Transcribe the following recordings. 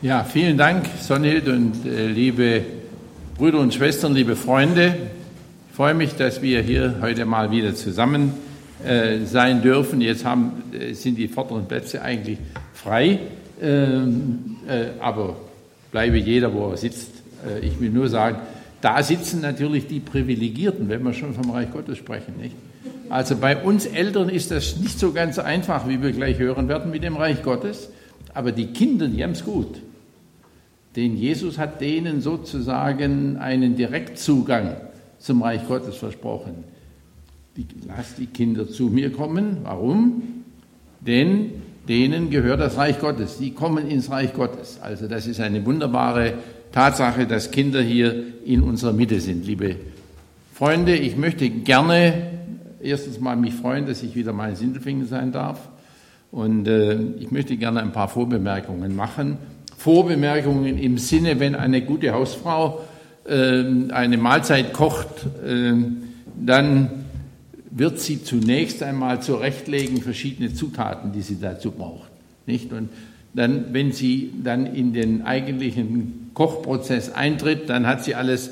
Ja, vielen Dank, Sonhild und äh, liebe Brüder und Schwestern, liebe Freunde. Ich freue mich, dass wir hier heute mal wieder zusammen äh, sein dürfen. Jetzt haben, äh, sind die vorderen Plätze eigentlich frei, ähm, äh, aber bleibe jeder, wo er sitzt. Äh, ich will nur sagen, da sitzen natürlich die Privilegierten, wenn wir schon vom Reich Gottes sprechen, nicht? Also bei uns Eltern ist das nicht so ganz einfach, wie wir gleich hören werden mit dem Reich Gottes. Aber die Kinder, die haben es gut. Denn Jesus hat denen sozusagen einen Direktzugang zum Reich Gottes versprochen. Lass die Kinder zu mir kommen. Warum? Denn denen gehört das Reich Gottes. Die kommen ins Reich Gottes. Also das ist eine wunderbare Tatsache, dass Kinder hier in unserer Mitte sind. Liebe Freunde, ich möchte gerne erstens mal mich freuen, dass ich wieder mal in Sindelfingen sein darf. Und äh, ich möchte gerne ein paar Vorbemerkungen machen. Vorbemerkungen im Sinne, wenn eine gute Hausfrau äh, eine Mahlzeit kocht, äh, dann wird sie zunächst einmal zurechtlegen verschiedene Zutaten, die sie dazu braucht. Nicht? Und dann, wenn sie dann in den eigentlichen Kochprozess eintritt, dann hat sie alles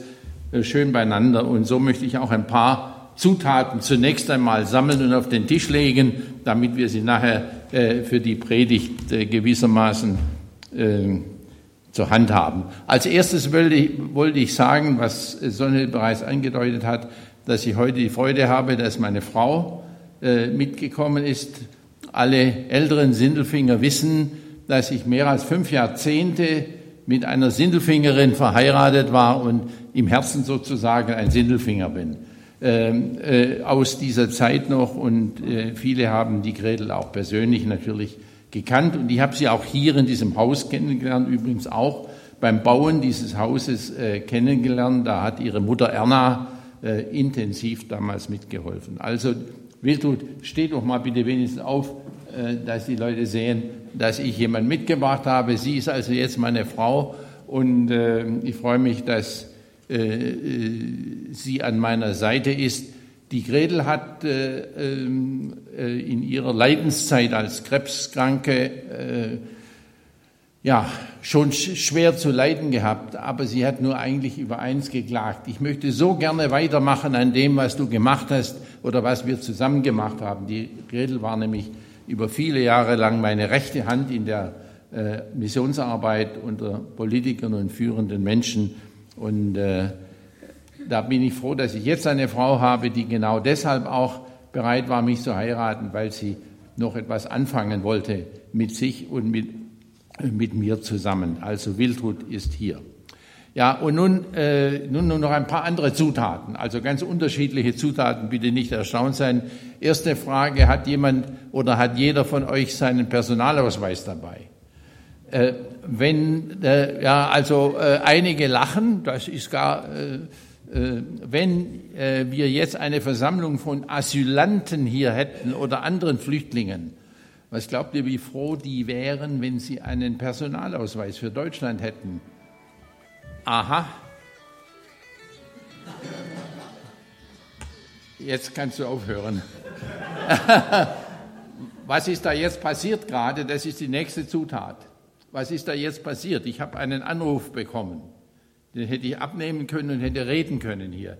äh, schön beieinander. Und so möchte ich auch ein paar Zutaten zunächst einmal sammeln und auf den Tisch legen, damit wir sie nachher äh, für die Predigt äh, gewissermaßen äh, zur Hand haben. Als erstes wollte ich, wollte ich sagen, was Sonne bereits angedeutet hat, dass ich heute die Freude habe, dass meine Frau äh, mitgekommen ist. Alle älteren Sindelfinger wissen, dass ich mehr als fünf Jahrzehnte mit einer Sindelfingerin verheiratet war und im Herzen sozusagen ein Sindelfinger bin. Ähm, äh, aus dieser Zeit noch und äh, viele haben die Gretel auch persönlich natürlich gekannt und ich habe sie auch hier in diesem Haus kennengelernt, übrigens auch beim Bauen dieses Hauses äh, kennengelernt. Da hat ihre Mutter Erna äh, intensiv damals mitgeholfen. Also Wiltrud, steh doch mal bitte wenigstens auf, äh, dass die Leute sehen, dass ich jemanden mitgebracht habe. Sie ist also jetzt meine Frau und äh, ich freue mich, dass äh, äh, sie an meiner Seite ist. Die Gretel hat äh, ähm, in ihrer Leidenszeit als Krebskranke ja, schon schwer zu leiden gehabt, aber sie hat nur eigentlich über eins geklagt. Ich möchte so gerne weitermachen an dem, was du gemacht hast oder was wir zusammen gemacht haben. Die Gretel war nämlich über viele Jahre lang meine rechte Hand in der Missionsarbeit unter Politikern und führenden Menschen und äh, da bin ich froh, dass ich jetzt eine Frau habe, die genau deshalb auch bereit war, mich zu heiraten, weil sie noch etwas anfangen wollte mit sich und mit, mit mir zusammen. Also Wildrut ist hier. Ja, und nun, äh, nun noch ein paar andere Zutaten, also ganz unterschiedliche Zutaten, bitte nicht erstaunt sein. Erste Frage, hat jemand oder hat jeder von euch seinen Personalausweis dabei? Äh, wenn, äh, ja, also äh, einige lachen, das ist gar, äh, äh, wenn äh, wir jetzt eine Versammlung von Asylanten hier hätten oder anderen Flüchtlingen, was glaubt ihr, wie froh die wären, wenn sie einen Personalausweis für Deutschland hätten? Aha. Jetzt kannst du aufhören. Was ist da jetzt passiert gerade? Das ist die nächste Zutat was ist da jetzt passiert? Ich habe einen Anruf bekommen. Den hätte ich abnehmen können und hätte reden können hier.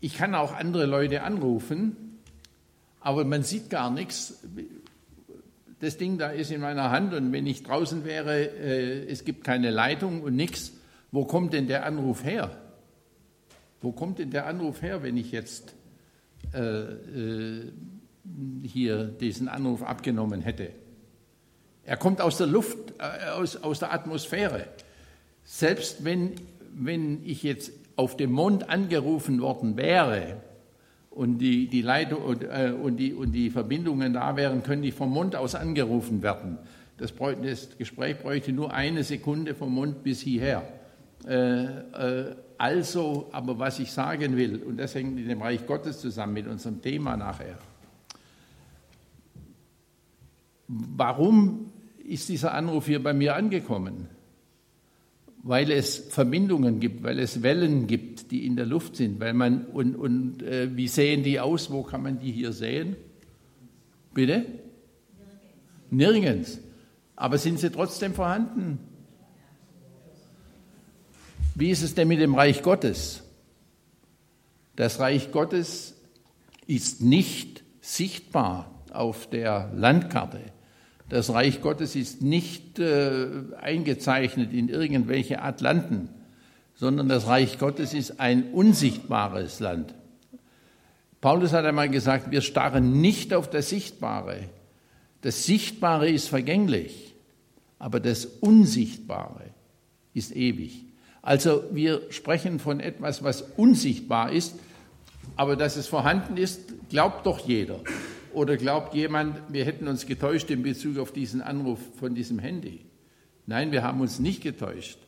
Ich kann auch andere Leute anrufen, aber man sieht gar nichts. Das Ding da ist in meiner Hand und wenn ich draußen wäre, äh, es gibt keine Leitung und nichts. Wo kommt denn der Anruf her? Wo kommt denn der Anruf her, wenn ich jetzt äh, äh, hier diesen Anruf abgenommen hätte? Er kommt aus der Luft, äh, aus, aus der Atmosphäre. Selbst wenn, wenn ich jetzt auf dem Mond angerufen worden wäre und die, die Leitung und, äh, und, die, und die Verbindungen da wären, könnte ich vom Mond aus angerufen werden. Das, das Gespräch bräuchte nur eine Sekunde vom Mond bis hierher. Äh, äh, also, aber was ich sagen will, und das hängt mit dem Reich Gottes zusammen, mit unserem Thema nachher. Warum ist dieser Anruf hier bei mir angekommen? Weil es Verbindungen gibt, weil es Wellen gibt, die in der Luft sind, weil man und, und äh, wie sehen die aus? Wo kann man die hier sehen? Bitte? Nirgends. Aber sind sie trotzdem vorhanden? Wie ist es denn mit dem Reich Gottes? Das Reich Gottes ist nicht sichtbar auf der Landkarte. Das Reich Gottes ist nicht äh, eingezeichnet in irgendwelche Atlanten, sondern das Reich Gottes ist ein unsichtbares Land. Paulus hat einmal gesagt, wir starren nicht auf das Sichtbare. Das Sichtbare ist vergänglich, aber das Unsichtbare ist ewig. Also wir sprechen von etwas, was unsichtbar ist, aber dass es vorhanden ist, glaubt doch jeder. Oder glaubt jemand, wir hätten uns getäuscht in Bezug auf diesen Anruf von diesem Handy? Nein, wir haben uns nicht getäuscht.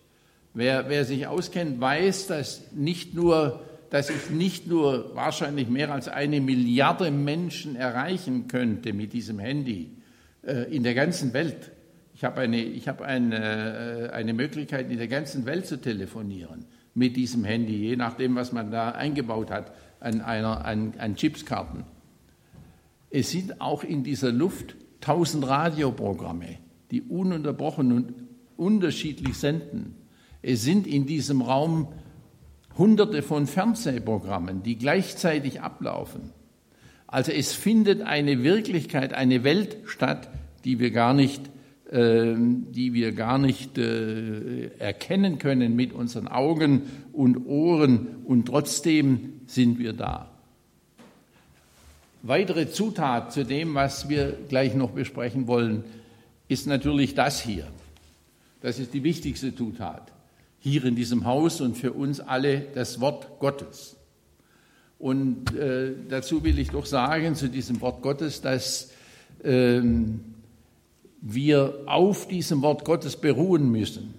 Wer, wer sich auskennt, weiß, dass nicht nur dass ich nicht nur wahrscheinlich mehr als eine Milliarde Menschen erreichen könnte mit diesem Handy äh, in der ganzen Welt. Ich habe eine, habe eine, äh, eine Möglichkeit, in der ganzen Welt zu telefonieren mit diesem Handy, je nachdem, was man da eingebaut hat an, einer, an, an Chipskarten. Es sind auch in dieser Luft tausend Radioprogramme, die ununterbrochen und unterschiedlich senden. Es sind in diesem Raum hunderte von Fernsehprogrammen, die gleichzeitig ablaufen. Also es findet eine Wirklichkeit, eine Welt statt, die wir gar nicht, äh, die wir gar nicht äh, erkennen können mit unseren Augen und Ohren und trotzdem sind wir da. Weitere Zutat zu dem, was wir gleich noch besprechen wollen, ist natürlich das hier. Das ist die wichtigste Zutat hier in diesem Haus und für uns alle das Wort Gottes. Und äh, dazu will ich doch sagen, zu diesem Wort Gottes, dass ähm, wir auf diesem Wort Gottes beruhen müssen.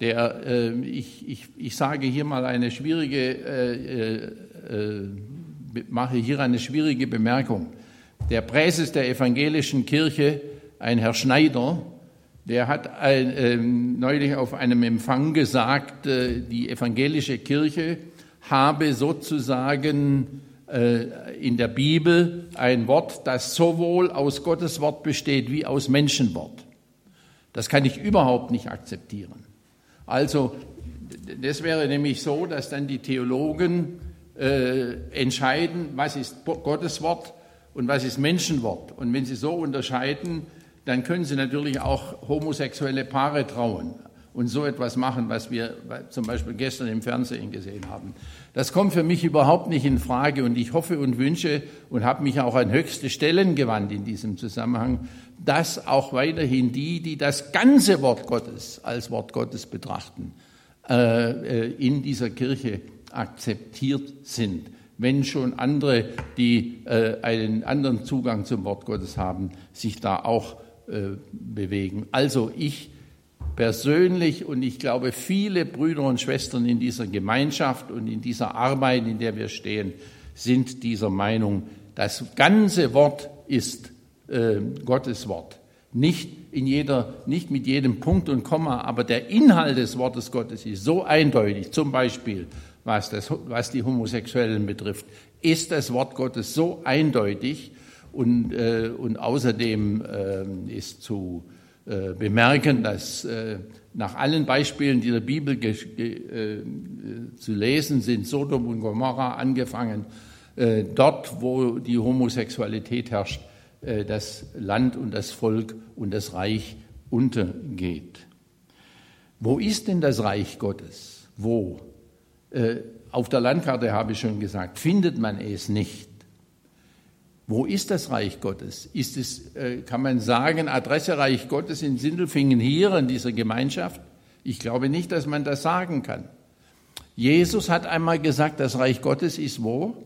Der, äh, ich, ich, ich sage hier mal eine schwierige, äh, äh, äh mache hier eine schwierige Bemerkung. Der Präses der evangelischen Kirche, ein Herr Schneider, der hat ein, äh, neulich auf einem Empfang gesagt, äh, die evangelische Kirche habe sozusagen äh, in der Bibel ein Wort, das sowohl aus Gottes Wort besteht wie aus Menschenwort. Das kann ich überhaupt nicht akzeptieren. Also, das wäre nämlich so, dass dann die Theologen äh, entscheiden, was ist Gottes Wort und was ist Menschenwort. Und wenn sie so unterscheiden, dann können Sie natürlich auch homosexuelle Paare trauen und so etwas machen, was wir zum Beispiel gestern im Fernsehen gesehen haben. Das kommt für mich überhaupt nicht in Frage und ich hoffe und wünsche und habe mich auch an höchste Stellen gewandt in diesem Zusammenhang, dass auch weiterhin die, die das ganze Wort Gottes als Wort Gottes betrachten, äh, äh, in dieser Kirche akzeptiert sind. Wenn schon andere, die äh, einen anderen Zugang zum Wort Gottes haben, sich da auch äh, bewegen. Also ich persönlich und ich glaube viele Brüder und Schwestern in dieser Gemeinschaft und in dieser Arbeit, in der wir stehen, sind dieser Meinung, das ganze Wort ist äh, Gottes Wort. Nicht, in jeder, nicht mit jedem Punkt und Komma, aber der Inhalt des Wortes Gottes ist so eindeutig. Zum Beispiel, was, das, was die Homosexuellen betrifft, ist das Wort Gottes so eindeutig, und, äh, und außerdem äh, ist zu äh, bemerken, dass äh, nach allen Beispielen, die in der Bibel äh, zu lesen sind, Sodom und Gomorra angefangen, äh, dort, wo die Homosexualität herrscht, das Land und das Volk und das Reich untergeht. Wo ist denn das Reich Gottes? Wo? Auf der Landkarte habe ich schon gesagt, findet man es nicht. Wo ist das Reich Gottes? Ist es, äh, kann man sagen, Adresse Reich Gottes in Sindelfingen hier in dieser Gemeinschaft? Ich glaube nicht, dass man das sagen kann. Jesus hat einmal gesagt, das Reich Gottes ist wo?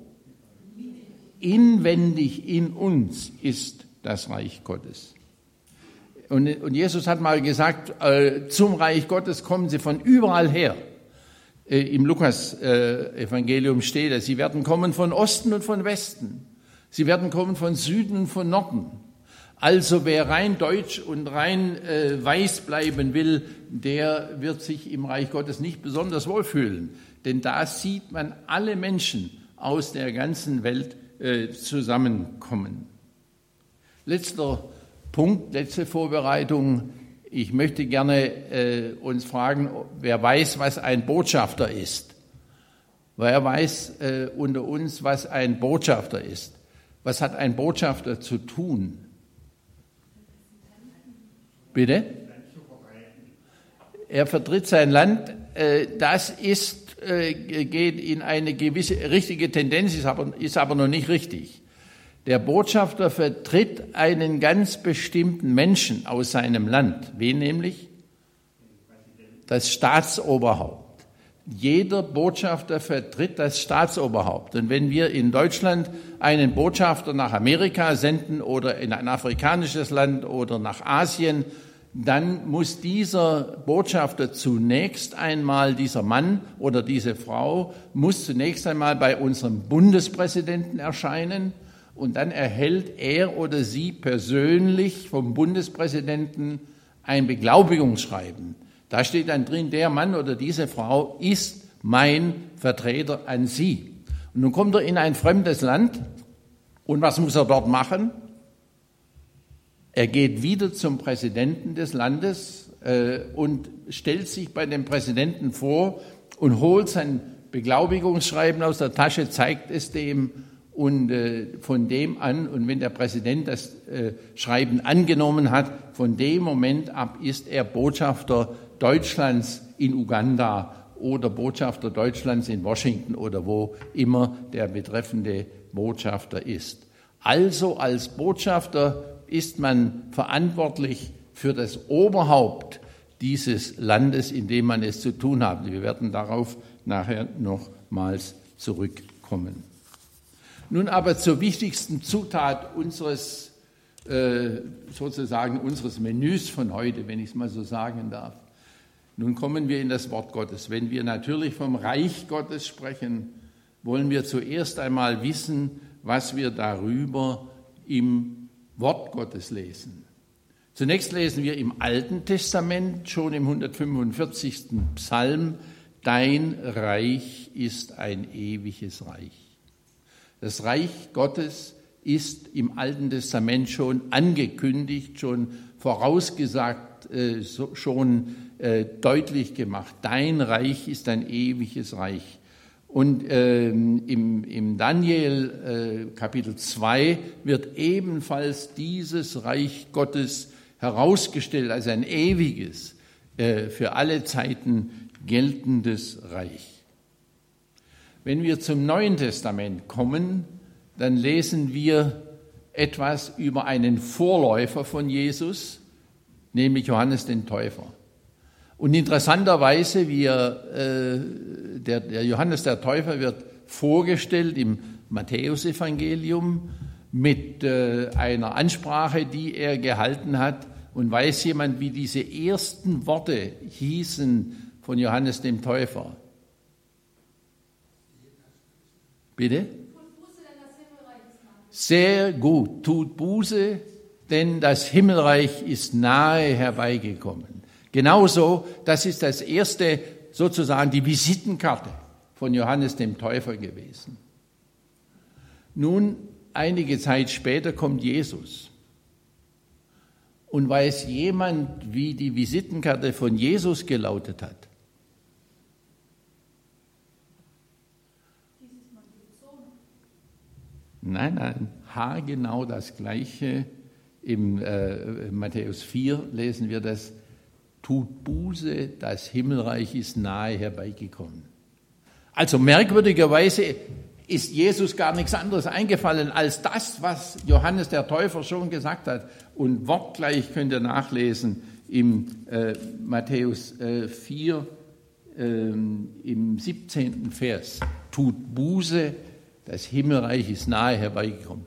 Inwendig in uns ist das Reich Gottes. Und, und Jesus hat mal gesagt, äh, zum Reich Gottes kommen sie von überall her. Äh, Im Lukas-Evangelium steht es, sie werden kommen von Osten und von Westen. Sie werden kommen von Süden und von Norden. Also wer rein deutsch und rein äh, weiß bleiben will, der wird sich im Reich Gottes nicht besonders wohlfühlen. Denn da sieht man alle Menschen aus der ganzen Welt äh, zusammenkommen. Letzter Punkt, letzte Vorbereitung. Ich möchte gerne äh, uns fragen, wer weiß, was ein Botschafter ist. Wer weiß äh, unter uns, was ein Botschafter ist. Was hat ein Botschafter zu tun? Bitte? Er vertritt sein Land. Äh, das ist, äh, geht in eine gewisse richtige Tendenz, ist aber, ist aber noch nicht richtig. Der Botschafter vertritt einen ganz bestimmten Menschen aus seinem Land. Wen nämlich? Das Staatsoberhaupt. Jeder Botschafter vertritt das Staatsoberhaupt. Und wenn wir in Deutschland einen Botschafter nach Amerika senden oder in ein afrikanisches Land oder nach Asien, dann muss dieser Botschafter zunächst einmal, dieser Mann oder diese Frau, muss zunächst einmal bei unserem Bundespräsidenten erscheinen und dann erhält er oder sie persönlich vom Bundespräsidenten ein Beglaubigungsschreiben. Da steht dann drin, der Mann oder diese Frau ist mein Vertreter an Sie. Und nun kommt er in ein fremdes Land und was muss er dort machen? Er geht wieder zum Präsidenten des Landes äh, und stellt sich bei dem Präsidenten vor und holt sein Beglaubigungsschreiben aus der Tasche, zeigt es dem und äh, von dem an, und wenn der Präsident das äh, Schreiben angenommen hat, von dem Moment ab ist er Botschafter Deutschlands in Uganda oder Botschafter Deutschlands in Washington oder wo immer der betreffende Botschafter ist. Also als Botschafter ist man verantwortlich für das Oberhaupt dieses Landes, in dem man es zu tun hat. Wir werden darauf nachher nochmals zurückkommen. Nun aber zur wichtigsten Zutat unseres, äh, sozusagen unseres Menüs von heute, wenn ich es mal so sagen darf. Nun kommen wir in das Wort Gottes. Wenn wir natürlich vom Reich Gottes sprechen, wollen wir zuerst einmal wissen, was wir darüber im Wort Gottes lesen. Zunächst lesen wir im Alten Testament, schon im 145. Psalm, Dein Reich ist ein ewiges Reich. Das Reich Gottes ist im Alten Testament schon angekündigt, schon vorausgesagt, äh, schon äh, deutlich gemacht. Dein Reich ist ein ewiges Reich. Und ähm, im, im Daniel äh, Kapitel 2 wird ebenfalls dieses Reich Gottes herausgestellt als ein ewiges, äh, für alle Zeiten geltendes Reich. Wenn wir zum Neuen Testament kommen, dann lesen wir etwas über einen Vorläufer von Jesus, nämlich Johannes den Täufer. Und interessanterweise, wie er, äh, der, der Johannes der Täufer wird vorgestellt im Matthäusevangelium mit äh, einer Ansprache, die er gehalten hat. Und weiß jemand, wie diese ersten Worte hießen von Johannes dem Täufer? Bitte? Sehr gut, tut Buße, denn das Himmelreich ist nahe herbeigekommen. Genauso, das ist das erste, sozusagen die Visitenkarte von Johannes dem Täufer gewesen. Nun, einige Zeit später kommt Jesus. Und weiß jemand, wie die Visitenkarte von Jesus gelautet hat? Nein, nein, haargenau das Gleiche. Im äh, Matthäus 4 lesen wir das tut Buße, das Himmelreich ist nahe herbeigekommen. Also merkwürdigerweise ist Jesus gar nichts anderes eingefallen als das, was Johannes der Täufer schon gesagt hat. Und wortgleich könnt ihr nachlesen im äh, Matthäus äh, 4, äh, im 17. Vers. Tut Buße, das Himmelreich ist nahe herbeigekommen.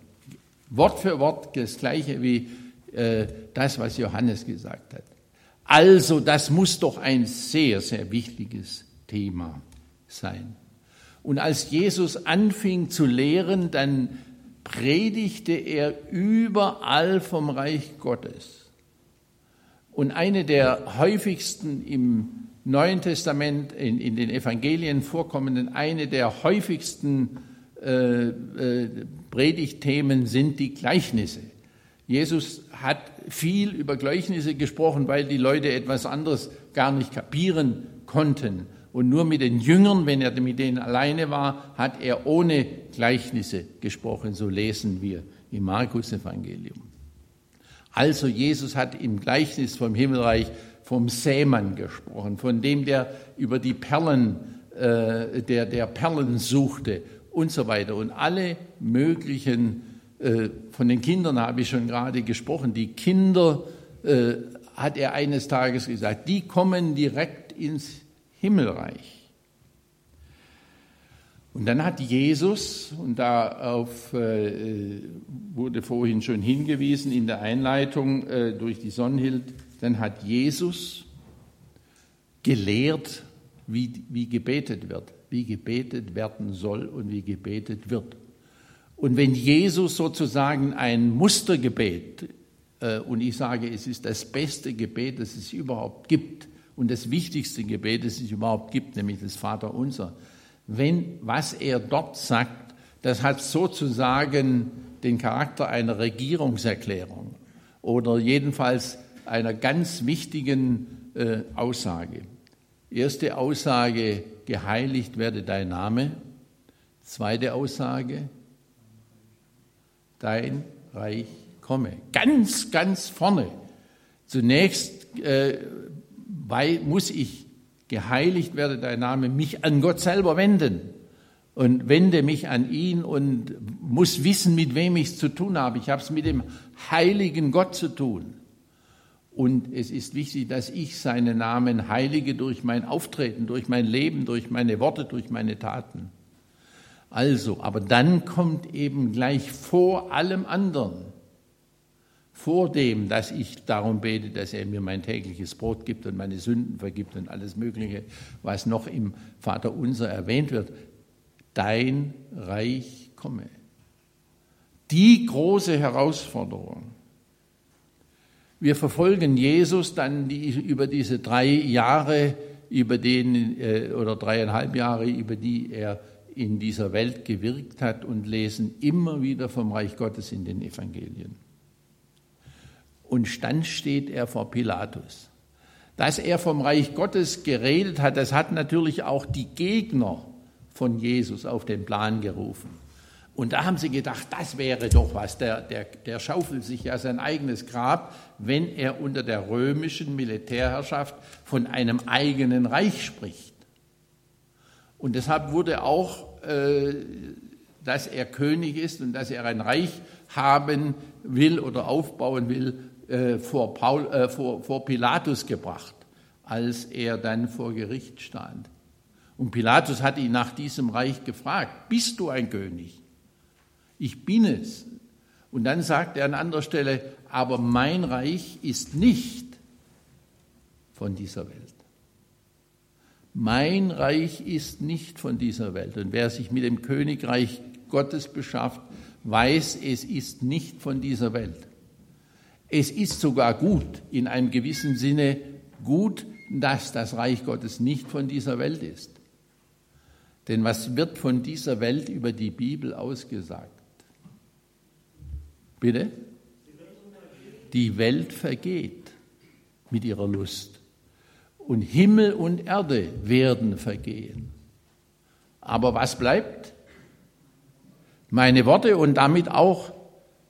Wort für Wort das gleiche wie äh, das, was Johannes gesagt hat. Also das muss doch ein sehr, sehr wichtiges Thema sein. Und als Jesus anfing zu lehren, dann predigte er überall vom Reich Gottes. Und eine der häufigsten im Neuen Testament, in, in den Evangelien vorkommenden, eine der häufigsten äh, äh, Predigtthemen sind die Gleichnisse. Jesus hat viel über Gleichnisse gesprochen, weil die Leute etwas anderes gar nicht kapieren konnten. Und nur mit den Jüngern, wenn er mit denen alleine war, hat er ohne Gleichnisse gesprochen. So lesen wir im Markus Evangelium. Also Jesus hat im Gleichnis vom Himmelreich vom Sämann gesprochen, von dem, der über die Perlen, äh, der, der Perlen suchte und so weiter. Und alle möglichen, äh, von den Kindern habe ich schon gerade gesprochen, die Kinder, äh, hat er eines Tages gesagt, die kommen direkt ins Himmelreich. Und dann hat Jesus, und darauf äh, wurde vorhin schon hingewiesen in der Einleitung äh, durch die Sonnenhild, dann hat Jesus gelehrt, wie, wie gebetet wird, wie gebetet werden soll und wie gebetet wird. Und wenn Jesus sozusagen ein Mustergebet, äh, und ich sage, es ist das beste Gebet, das es überhaupt gibt, und das wichtigste Gebet, das es überhaupt gibt, nämlich das Vaterunser, wenn was er dort sagt, das hat sozusagen den Charakter einer Regierungserklärung oder jedenfalls einer ganz wichtigen äh, Aussage. Erste Aussage, geheiligt werde dein Name. Zweite Aussage, dein Reich komme. Ganz, ganz vorne. Zunächst äh, weil, muss ich geheiligt werde dein Name, mich an Gott selber wenden und wende mich an ihn und muss wissen, mit wem ich es zu tun habe. Ich habe es mit dem heiligen Gott zu tun. Und es ist wichtig, dass ich seinen Namen heilige durch mein Auftreten, durch mein Leben, durch meine Worte, durch meine Taten. Also, aber dann kommt eben gleich vor allem anderen vor dem, dass ich darum bete, dass er mir mein tägliches Brot gibt und meine Sünden vergibt und alles Mögliche, was noch im Vater unser erwähnt wird, dein Reich komme. Die große Herausforderung. Wir verfolgen Jesus dann die, über diese drei Jahre, über den, äh, oder dreieinhalb Jahre, über die er in dieser Welt gewirkt hat und lesen immer wieder vom Reich Gottes in den Evangelien und dann steht er vor Pilatus. Dass er vom Reich Gottes geredet hat, das hat natürlich auch die Gegner von Jesus auf den Plan gerufen. Und da haben sie gedacht, das wäre doch was, der, der, der schaufelt sich ja sein eigenes Grab, wenn er unter der römischen Militärherrschaft von einem eigenen Reich spricht. Und deshalb wurde auch, äh, dass er König ist und dass er ein Reich haben will oder aufbauen will, äh, vor, Paul, äh, vor, vor Pilatus gebracht, als er dann vor Gericht stand. Und Pilatus hat ihn nach diesem Reich gefragt, bist du ein König? Ich bin es. Und dann sagt er an anderer Stelle, aber mein Reich ist nicht von dieser Welt. Mein Reich ist nicht von dieser Welt. Und wer sich mit dem Königreich Gottes beschafft, weiß, es ist nicht von dieser Welt. Es ist sogar gut, in einem gewissen Sinne gut, dass das Reich Gottes nicht von dieser Welt ist. Denn was wird von dieser Welt über die Bibel ausgesagt? Bitte? Die Welt vergeht mit ihrer Lust. Und Himmel und Erde werden vergehen. Aber was bleibt? Meine Worte und damit auch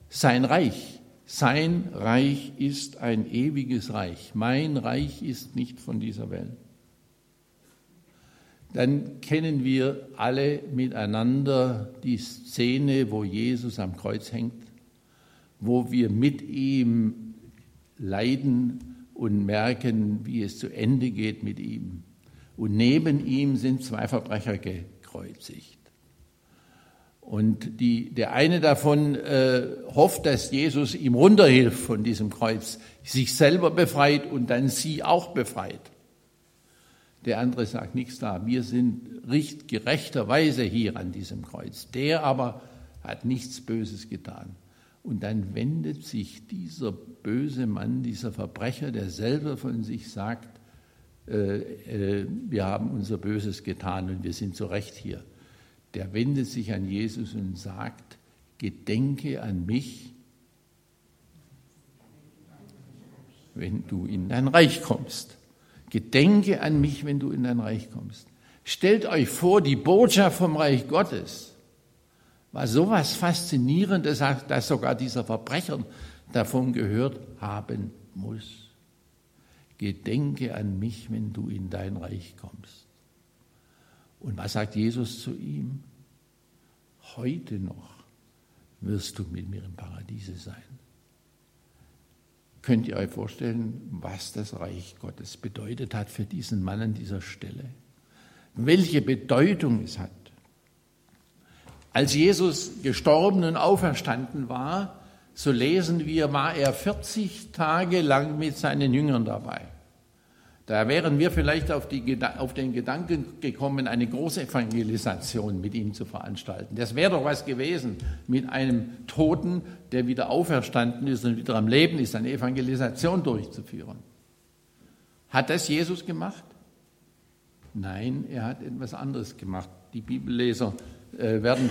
sein Reich. Sein Reich ist ein ewiges Reich. Mein Reich ist nicht von dieser Welt. Dann kennen wir alle miteinander die Szene, wo Jesus am Kreuz hängt, wo wir mit ihm leiden und merken, wie es zu Ende geht mit ihm. Und neben ihm sind zwei Verbrecher gekreuzigt. Und die, der eine davon äh, hofft, dass Jesus ihm runterhilft von diesem Kreuz, sich selber befreit und dann sie auch befreit. Der andere sagt nichts da. Wir sind richt gerechterweise hier an diesem Kreuz. Der aber hat nichts Böses getan. Und dann wendet sich dieser böse Mann, dieser Verbrecher, der selber von sich sagt, äh, äh, wir haben unser Böses getan und wir sind zu Recht hier der wendet sich an Jesus und sagt, gedenke an mich, wenn du in dein Reich kommst. Gedenke an mich, wenn du in dein Reich kommst. Stellt euch vor, die Botschaft vom Reich Gottes war sowas Faszinierendes, dass sogar dieser Verbrecher davon gehört haben muss. Gedenke an mich, wenn du in dein Reich kommst. Und was sagt Jesus zu ihm? Heute noch wirst du mit mir im Paradiese sein. Könnt ihr euch vorstellen, was das Reich Gottes bedeutet hat für diesen Mann an dieser Stelle? Welche Bedeutung es hat? Als Jesus gestorben und auferstanden war, so lesen wir, war er 40 Tage lang mit seinen Jüngern dabei. Da wären wir vielleicht auf, die, auf, den Gedanken gekommen, eine große Evangelisation mit ihm zu veranstalten. Das wäre doch was gewesen, mit einem Toten, der wieder auferstanden ist und wieder am Leben ist, eine Evangelisation durchzuführen. Hat das Jesus gemacht? Nein, er hat etwas anderes gemacht. Die Bibelleser werden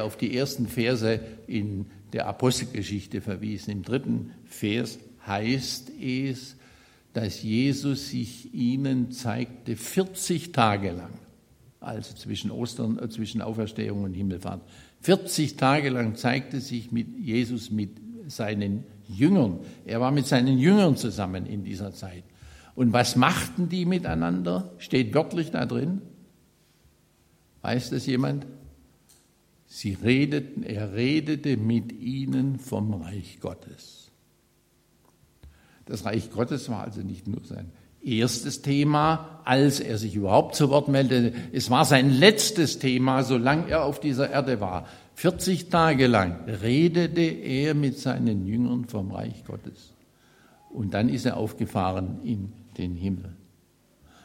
auf die ersten Verse in der Apostelgeschichte verwiesen. Im dritten Vers heißt es, dass Jesus sich ihnen zeigte 40 Tage lang, also zwischen Ostern, äh, zwischen Auferstehung und Himmelfahrt. 40 Tage lang zeigte sich mit Jesus mit seinen Jüngern. Er war mit seinen Jüngern zusammen in dieser Zeit. Und was machten die miteinander? Steht wörtlich da drin. Weiß das jemand? Sie redeten, er redete mit ihnen vom Reich Gottes. Das Reich Gottes war also nicht nur sein erstes Thema, als er sich überhaupt zu Wort meldete. Es war sein letztes Thema, solange er auf dieser Erde war. 40 Tage lang redete er mit seinen Jüngern vom Reich Gottes. Und dann ist er aufgefahren in den Himmel.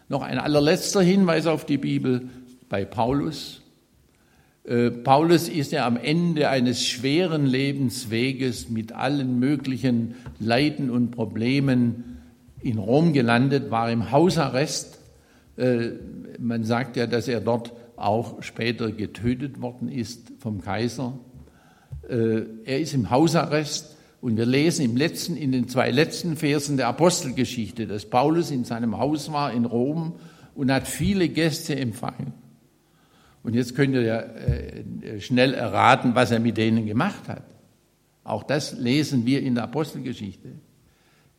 Noch ein allerletzter Hinweis auf die Bibel bei Paulus. Äh, Paulus ist ja am Ende eines schweren Lebensweges mit allen möglichen Leiden und Problemen in Rom gelandet, war im Hausarrest. Äh, man sagt ja, dass er dort auch später getötet worden ist vom Kaiser. Äh, er ist im Hausarrest und wir lesen im letzten, in den zwei letzten Versen der Apostelgeschichte, dass Paulus in seinem Haus war in Rom und hat viele Gäste empfangen. Und jetzt könnt ihr ja äh, schnell erraten, was er mit denen gemacht hat. Auch das lesen wir in der Apostelgeschichte.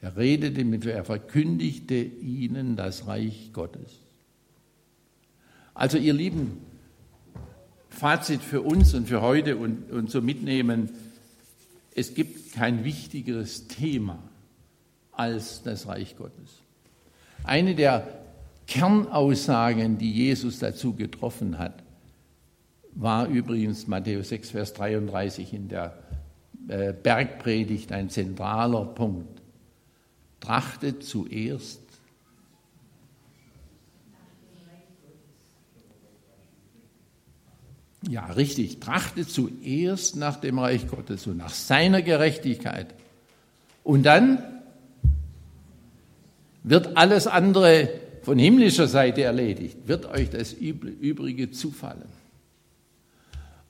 Er redete mit, er verkündigte ihnen das Reich Gottes. Also ihr Lieben, Fazit für uns und für heute und, und so mitnehmen, es gibt kein wichtigeres Thema als das Reich Gottes. Eine der Kernaussagen, die Jesus dazu getroffen hat, war übrigens Matthäus 6, Vers 33 in der äh, Bergpredigt ein zentraler Punkt. Trachtet zuerst Ja, richtig. Trachtet zuerst nach dem Reich Gottes und nach seiner Gerechtigkeit. Und dann wird alles andere von himmlischer Seite erledigt, wird euch das Übrige zufallen.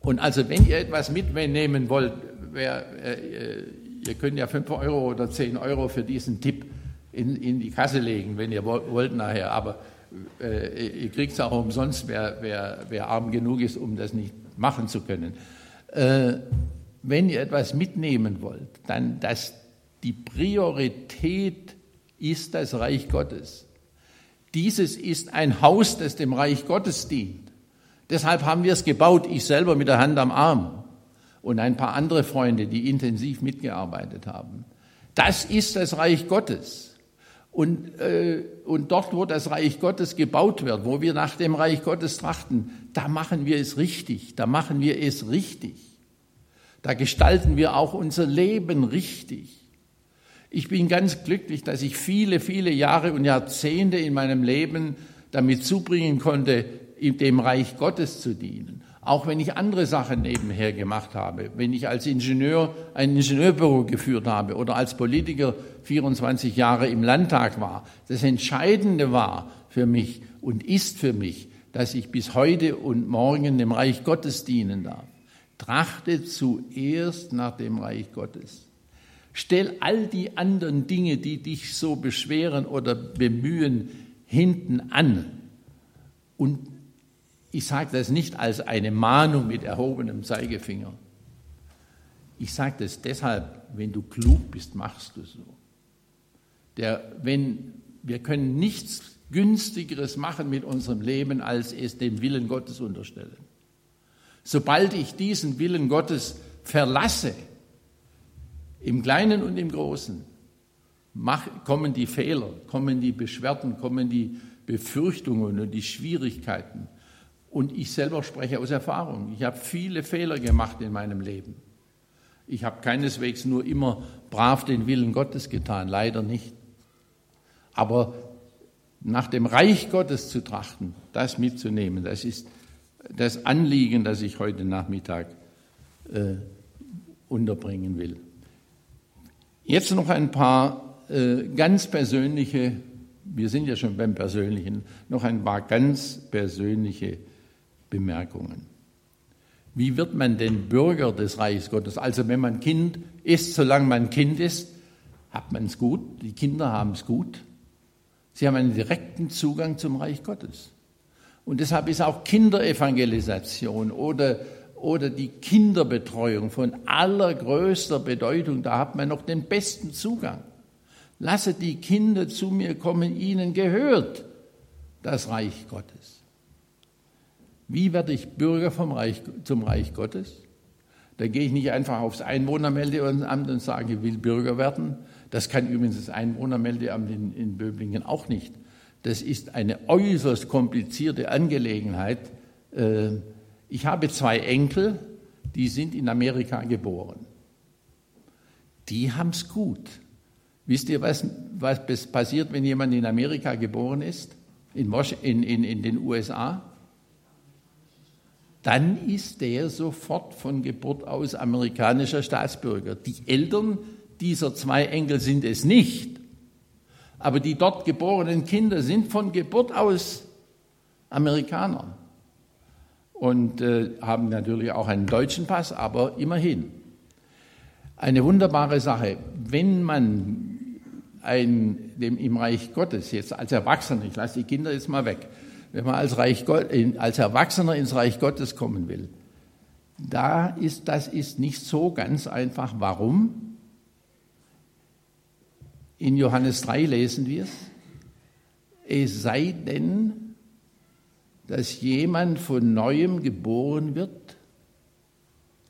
Und also wenn ihr etwas mitnehmen wollt, wer, äh, ihr könnt ja 5 Euro oder 10 Euro für diesen Tipp in, in die Kasse legen, wenn ihr wollt nachher. Aber äh, ihr kriegt es auch umsonst, wer, wer, wer arm genug ist, um das nicht machen zu können. Äh, wenn ihr etwas mitnehmen wollt, dann dass die Priorität ist das Reich Gottes. Dieses ist ein Haus, das dem Reich Gottes dient. Deshalb haben wir es gebaut, ich selber mit der Hand am Arm und ein paar andere Freunde, die intensiv mitgearbeitet haben. Das ist das Reich Gottes. Und, äh, und dort, wo das Reich Gottes gebaut wird, wo wir nach dem Reich Gottes trachten, da machen wir es richtig, da machen wir es richtig. Da gestalten wir auch unser Leben richtig. Ich bin ganz glücklich, dass ich viele, viele Jahre und Jahrzehnte in meinem Leben damit zubringen konnte, dem Reich Gottes zu dienen. Auch wenn ich andere Sachen nebenher gemacht habe, wenn ich als Ingenieur ein Ingenieurbüro geführt habe oder als Politiker 24 Jahre im Landtag war. Das Entscheidende war für mich und ist für mich, dass ich bis heute und morgen dem Reich Gottes dienen darf. Trachte zuerst nach dem Reich Gottes. Stell all die anderen Dinge, die dich so beschweren oder bemühen, hinten an. Und ich sage das nicht als eine Mahnung mit erhobenem Zeigefinger. Ich sage das deshalb, wenn du klug bist, machst du so. Der, wenn, wir können nichts Günstigeres machen mit unserem Leben, als es dem Willen Gottes unterstellen. Sobald ich diesen Willen Gottes verlasse, im Kleinen und im Großen mach, kommen die Fehler, kommen die Beschwerden, kommen die Befürchtungen und die Schwierigkeiten. Und ich selber spreche aus Erfahrung. Ich habe viele Fehler gemacht in meinem Leben. Ich habe keineswegs nur immer brav den Willen Gottes getan, leider nicht. Aber nach dem Reich Gottes zu trachten, das mitzunehmen, das ist das Anliegen, das ich heute Nachmittag äh, unterbringen will. Jetzt noch ein paar äh, ganz persönliche, wir sind ja schon beim Persönlichen, noch ein paar ganz persönliche Bemerkungen. Wie wird man denn Bürger des Reiches Gottes? Also wenn man Kind ist, solange man Kind ist, hat man es gut, die Kinder haben es gut. Sie haben einen direkten Zugang zum Reich Gottes. Und deshalb ist auch Kinderevangelisation oder oder die Kinderbetreuung von allergrößter Bedeutung, da hat man noch den besten Zugang. Lasse die Kinder zu mir kommen, ihnen gehört das Reich Gottes. Wie werde ich Bürger vom Reich, zum Reich Gottes? Da gehe ich nicht einfach aufs Einwohnermeldeamt und sage, ich will Bürger werden. Das kann übrigens das Einwohnermeldeamt in, in Böblingen auch nicht. Das ist eine äußerst komplizierte Angelegenheit. Äh, ich habe zwei Enkel, die sind in Amerika geboren. Die haben es gut. Wisst ihr, was, was passiert, wenn jemand in Amerika geboren ist? In, in, in, in den USA? Dann ist der sofort von Geburt aus amerikanischer Staatsbürger. Die Eltern dieser zwei Enkel sind es nicht. Aber die dort geborenen Kinder sind von Geburt aus Amerikaner und äh, haben natürlich auch einen deutschen Pass, aber immerhin. Eine wunderbare Sache, wenn man ein, dem, im Reich Gottes jetzt als Erwachsener, ich lasse die Kinder jetzt mal weg, wenn man als, Reich Gott, als Erwachsener ins Reich Gottes kommen will, da ist, das ist nicht so ganz einfach. Warum? In Johannes 3 lesen wir es. Es sei denn, dass jemand von neuem geboren wird,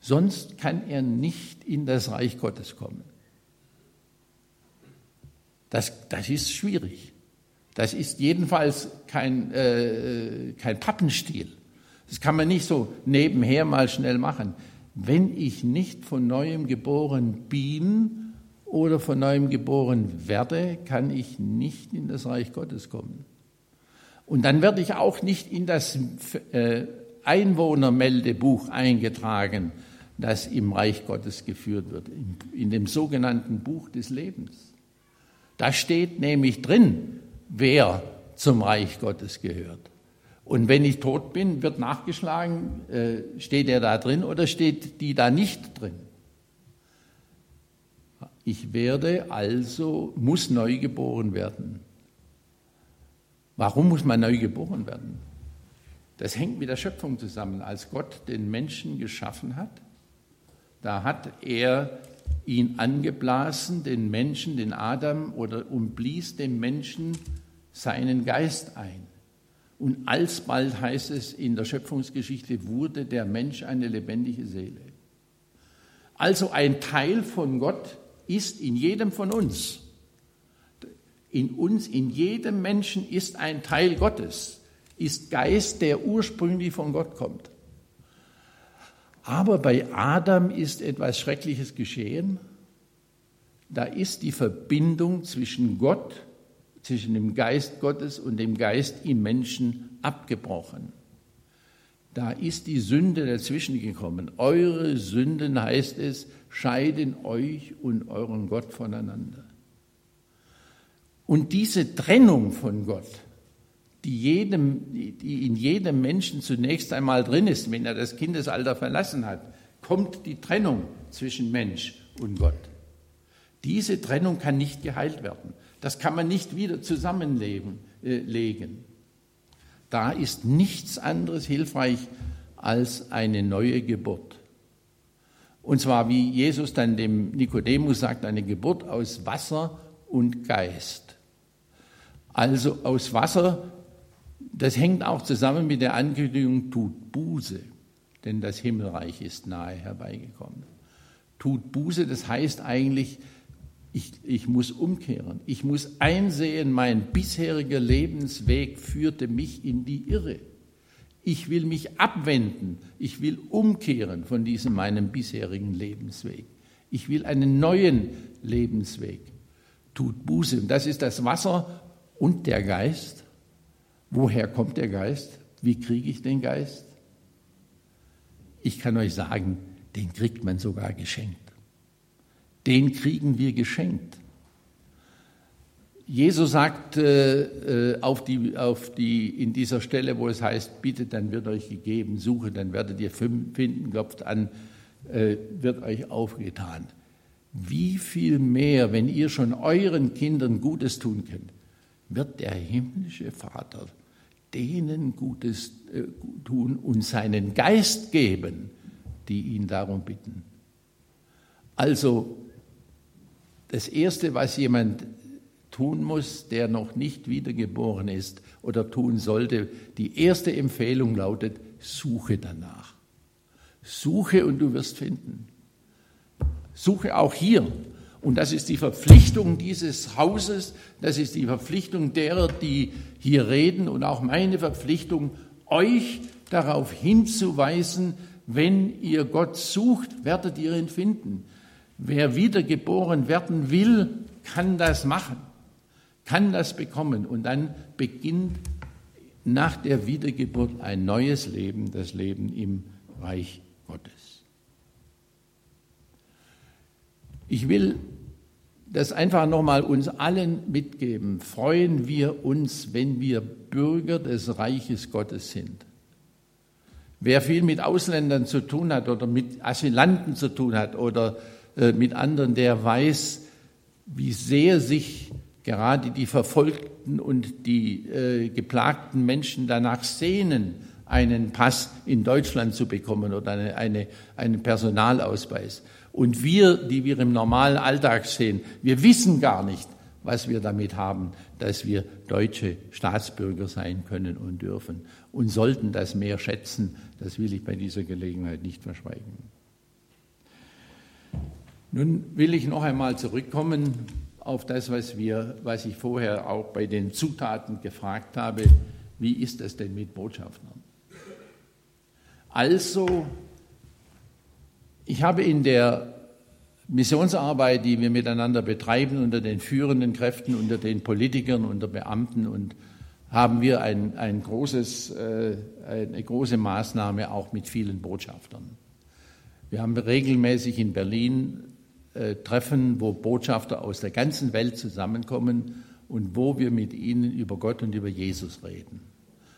sonst kann er nicht in das Reich Gottes kommen. Das, das ist schwierig. Das ist jedenfalls kein, äh, kein Pappenstiel. Das kann man nicht so nebenher mal schnell machen. Wenn ich nicht von neuem geboren bin oder von neuem geboren werde, kann ich nicht in das Reich Gottes kommen. Und dann werde ich auch nicht in das äh, Einwohnermeldebuch eingetragen, das im Reich Gottes geführt wird, in dem sogenannten Buch des Lebens. Da steht nämlich drin, wer zum Reich Gottes gehört. Und wenn ich tot bin, wird nachgeschlagen, äh, steht er da drin oder steht die da nicht drin? Ich werde also, muss neu geboren werden. Warum muss man neu geboren werden? Das hängt mit der Schöpfung zusammen. Als Gott den Menschen geschaffen hat, da hat er ihn angeblasen, den Menschen, den Adam, oder und blies dem Menschen seinen Geist ein. Und alsbald heißt es in der Schöpfungsgeschichte, wurde der Mensch eine lebendige Seele. Also ein Teil von Gott ist in jedem von uns. In uns, in jedem Menschen ist ein Teil Gottes, ist Geist, der ursprünglich von Gott kommt. Aber bei Adam ist etwas Schreckliches geschehen. Da ist die Verbindung zwischen Gott, zwischen dem Geist Gottes und dem Geist im Menschen abgebrochen. Da ist die Sünde dazwischen gekommen. Eure Sünden, heißt es, scheiden euch und euren Gott voneinander. Und diese Trennung von Gott, die, jedem, die in jedem Menschen zunächst einmal drin ist, wenn er das Kindesalter verlassen hat, kommt die Trennung zwischen Mensch und Gott. Diese Trennung kann nicht geheilt werden. Das kann man nicht wieder zusammenlegen. Äh, da ist nichts anderes hilfreich als eine neue Geburt. Und zwar, wie Jesus dann dem Nikodemus sagt, eine Geburt aus Wasser und Geist. Also aus Wasser, das hängt auch zusammen mit der Ankündigung, tut Buße, denn das Himmelreich ist nahe herbeigekommen. Tut Buße, das heißt eigentlich, ich, ich muss umkehren. Ich muss einsehen, mein bisheriger Lebensweg führte mich in die Irre. Ich will mich abwenden. Ich will umkehren von diesem meinem bisherigen Lebensweg. Ich will einen neuen Lebensweg. Tut Buße. Das ist das Wasser und der Geist. Woher kommt der Geist? Wie kriege ich den Geist? Ich kann euch sagen, den kriegt man sogar geschenkt. Den kriegen wir geschenkt. Jesus sagt äh, auf die, auf die, in dieser Stelle, wo es heißt, bittet, dann wird euch gegeben, suche, dann werdet ihr finden, klopft an, äh, wird euch aufgetan. Wie viel mehr, wenn ihr schon euren Kindern Gutes tun könnt, wird der himmlische Vater denen Gutes äh, tun und seinen Geist geben, die ihn darum bitten. Also das Erste, was jemand tun muss, der noch nicht wiedergeboren ist oder tun sollte. Die erste Empfehlung lautet, suche danach. Suche und du wirst finden. Suche auch hier. Und das ist die Verpflichtung dieses Hauses, das ist die Verpflichtung derer, die hier reden und auch meine Verpflichtung, euch darauf hinzuweisen, wenn ihr Gott sucht, werdet ihr ihn finden. Wer wiedergeboren werden will, kann das machen kann das bekommen und dann beginnt nach der Wiedergeburt ein neues Leben, das Leben im Reich Gottes. Ich will das einfach nochmal uns allen mitgeben. Freuen wir uns, wenn wir Bürger des Reiches Gottes sind. Wer viel mit Ausländern zu tun hat oder mit Asylanten zu tun hat oder äh, mit anderen, der weiß, wie sehr sich gerade die Verfolgten und die äh, geplagten Menschen danach sehnen, einen Pass in Deutschland zu bekommen oder eine, eine, einen Personalausweis. Und wir, die wir im normalen Alltag sehen, wir wissen gar nicht, was wir damit haben, dass wir deutsche Staatsbürger sein können und dürfen und sollten das mehr schätzen. Das will ich bei dieser Gelegenheit nicht verschweigen. Nun will ich noch einmal zurückkommen auf das, was, wir, was ich vorher auch bei den Zutaten gefragt habe, wie ist das denn mit Botschaftern? Also, ich habe in der Missionsarbeit, die wir miteinander betreiben, unter den führenden Kräften, unter den Politikern, unter Beamten und haben wir ein, ein großes, äh, eine große Maßnahme auch mit vielen Botschaftern. Wir haben regelmäßig in Berlin äh, treffen, wo Botschafter aus der ganzen Welt zusammenkommen und wo wir mit ihnen über Gott und über Jesus reden.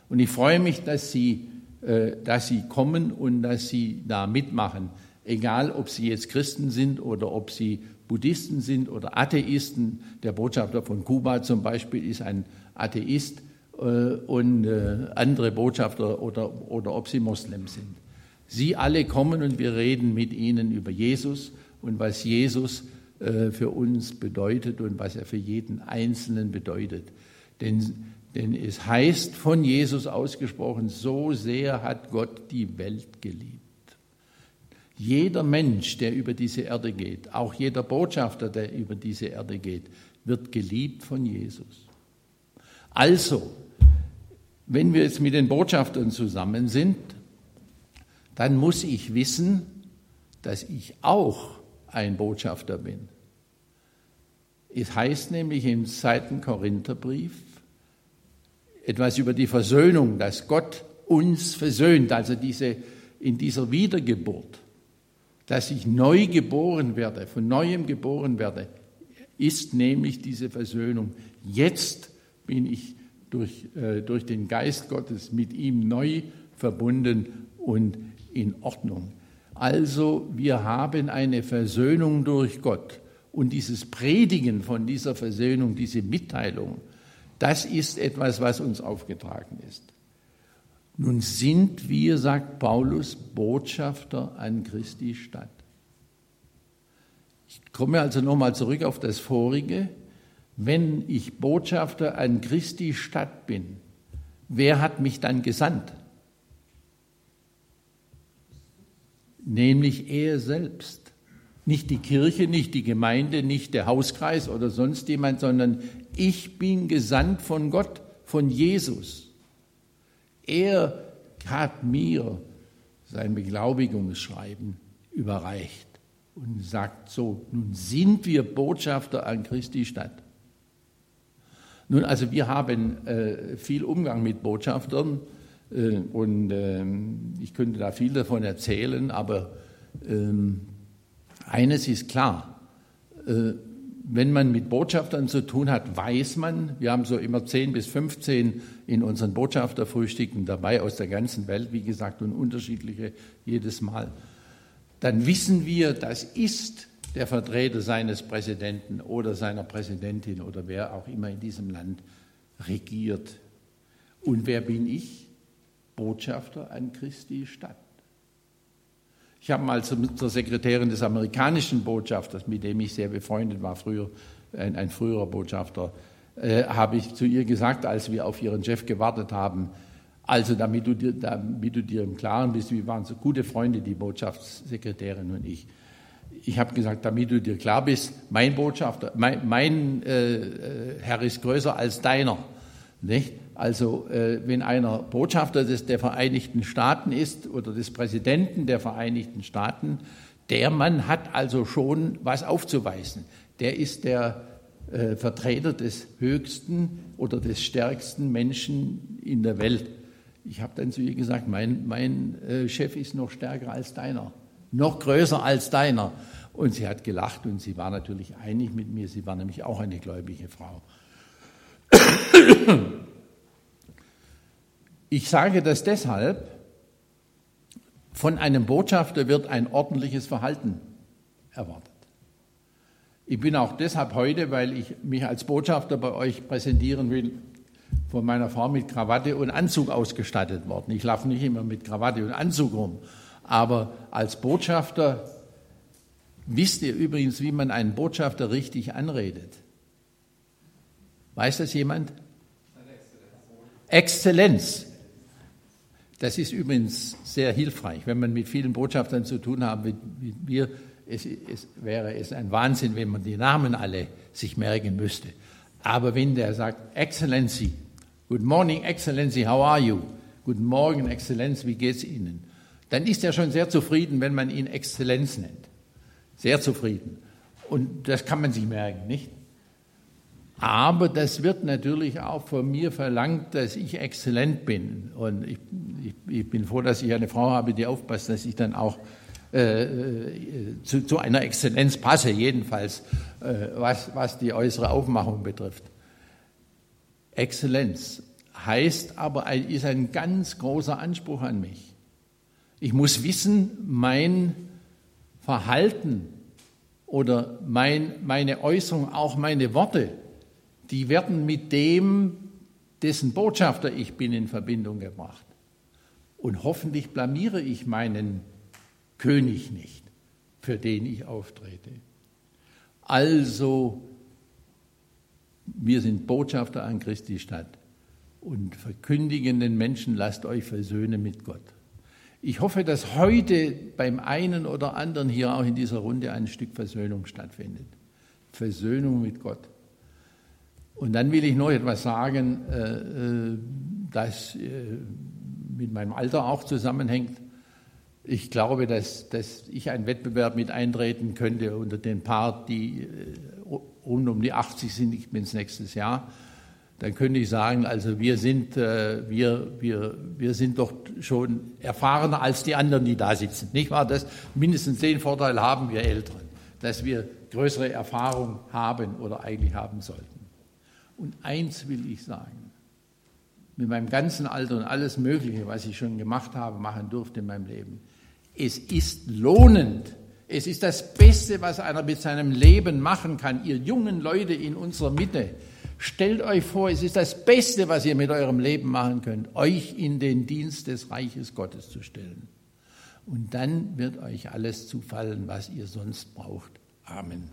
Und ich freue mich, dass Sie, äh, dass Sie kommen und dass Sie da mitmachen, egal ob Sie jetzt Christen sind oder ob Sie Buddhisten sind oder Atheisten. Der Botschafter von Kuba zum Beispiel ist ein Atheist äh, und andere Botschafter oder, oder ob sie Moslem sind. Sie alle kommen und wir reden mit ihnen über Jesus und was Jesus äh, für uns bedeutet und was er für jeden Einzelnen bedeutet. Denn, denn es heißt von Jesus ausgesprochen, so sehr hat Gott die Welt geliebt. Jeder Mensch, der über diese Erde geht, auch jeder Botschafter, der über diese Erde geht, wird geliebt von Jesus. Also, wenn wir jetzt mit den Botschaftern zusammen sind, dann muss ich wissen, dass ich auch ein Botschafter bin. Es heißt nämlich im zweiten Korintherbrief etwas über die Versöhnung, dass Gott uns versöhnt, also diese, in dieser Wiedergeburt, dass ich neu geboren werde, von neuem geboren werde, ist nämlich diese Versöhnung. Jetzt bin ich durch, äh, durch den Geist Gottes mit ihm neu verbunden und in Ordnung. Also wir haben eine Versöhnung durch Gott Und dieses Predigen von dieser Versöhnung, diese Mitteilung, das ist etwas, was uns aufgetragen ist. Nun sind wir, sagt Paulus, Botschafter an Christi Stadt. Ich komme also nochmal zurück auf das vorige. Wenn ich Botschafter an Christi Stadt bin, wer hat mich dann gesandt? Nämlich er selbst. Nicht die Kirche, nicht die Gemeinde, nicht der Hauskreis oder sonst jemand, sondern ich bin gesandt von Gott, von Jesus. Er hat mir sein Beglaubigungsschreiben überreicht und sagt so, nun sind wir Botschafter an Christi Stadt. Nun, also wir haben äh, viel Umgang mit Botschaftern äh, und äh, ich könnte da viel davon erzählen, aber ähm, eines ist klar, äh, wenn man mit Botschaftern zu tun hat, weiß man, wir haben so immer 10 bis 15 in unseren Botschafterfrühstücken dabei aus der ganzen Welt, wie gesagt, und unterschiedliche jedes Mal, dann wissen wir, das ist der Vertreter seines Präsidenten oder seiner Präsidentin oder wer auch immer in diesem Land regiert. Und wer bin ich? Botschafter an Christi Stadt. Ich habe mal zur Sekretärin des amerikanischen Botschafters, mit dem ich sehr befreundet war, früher ein, ein früherer Botschafter, äh, habe ich zu ihr gesagt, als wir auf ihren Chef gewartet haben, also damit du, dir, damit du dir im Klaren bist, wir waren so gute Freunde, die Botschaftssekretärin und ich. Ich habe gesagt, damit du dir klar bist, mein Botschafter, mein, mein äh, äh Herr ist größer als deiner. Nicht? Also äh, wenn einer Botschafter des, der Vereinigten Staaten ist oder des Präsidenten der Vereinigten Staaten, der Mann hat also schon was aufzuweisen. Der ist der äh, Vertreter des höchsten oder des stärksten Menschen in der Welt. Ich habe dann zu ihr gesagt, mein, mein äh, Chef ist noch stärker als deiner, noch größer als deiner. Und sie hat gelacht und sie war natürlich einig mit mir. Sie war nämlich auch eine gläubige Frau. Ich sage das deshalb, von einem Botschafter wird ein ordentliches Verhalten erwartet. Ich bin auch deshalb heute, weil ich mich als Botschafter bei euch präsentieren will, von meiner Frau mit Krawatte und Anzug ausgestattet worden. Ich laufe nicht immer mit Krawatte und Anzug rum, aber als Botschafter wisst ihr übrigens, wie man einen Botschafter richtig anredet. Weiß das jemand? Exzellenz. Das ist übrigens sehr hilfreich, wenn man mit vielen Botschaftern zu tun hat, wie wir. Es, es wäre es ein Wahnsinn, wenn man die Namen alle sich merken müsste. Aber wenn der sagt, Excellency, Good morning, Excellency, how are you? Guten Morgen, Exzellenz, wie geht's Ihnen? Dann ist er schon sehr zufrieden, wenn man ihn Exzellenz nennt. Sehr zufrieden. Und das kann man sich merken, nicht? Aber das wird natürlich auch von mir verlangt, dass ich exzellent bin. Und ich, ich, ich bin froh, dass ich eine Frau habe, die aufpasst, dass ich dann auch äh, äh, zu, zu, einer Exzellenz passe, jedenfalls äh, was, was die äußere Aufmachung betrifft. Exzellenz heißt aber, ist ein ganz großer Anspruch an mich. Ich muss wissen, mein Verhalten oder mein, meine Äußerung, auch meine Worte, die werden mit dem, dessen Botschafter ich bin, in Verbindung gebracht. Und hoffentlich blamiere ich meinen König nicht, für den ich auftrete. Also, wir sind Botschafter an Christi Stadt und verkündigen den Menschen, lasst euch versöhnen mit Gott. Ich hoffe, dass heute beim einen oder anderen hier auch in dieser Runde ein Stück Versöhnung stattfindet. Versöhnung mit Gott. Und dann will ich noch etwas sagen, äh, äh, das äh, mit meinem Alter auch zusammenhängt. Ich glaube, dass, dass ich einen Wettbewerb mit eintreten könnte unter den paar, die rund um die 80 sind, ich bin es nächstes Jahr. Dann könnte ich sagen, also wir sind, wir, wir, wir sind doch schon erfahrener als die anderen, die da sitzen. Nicht wahr? Das, mindestens den Vorteil haben wir Älteren, dass wir größere Erfahrung haben oder eigentlich haben sollten. Und eins will ich sagen, mit meinem ganzen Alter und alles Mögliche, was ich schon gemacht habe, machen durfte in meinem Leben. Es ist lohnend, Es ist das Beste, was einer mit seinem Leben machen kann. Ihr jungen Leute in unserer Mitte, stellt euch vor, es ist das Beste, was ihr mit eurem Leben machen könnt, euch in den Dienst des Reiches Gottes zu stellen. Und dann wird euch alles zufallen, was ihr sonst braucht. Amen.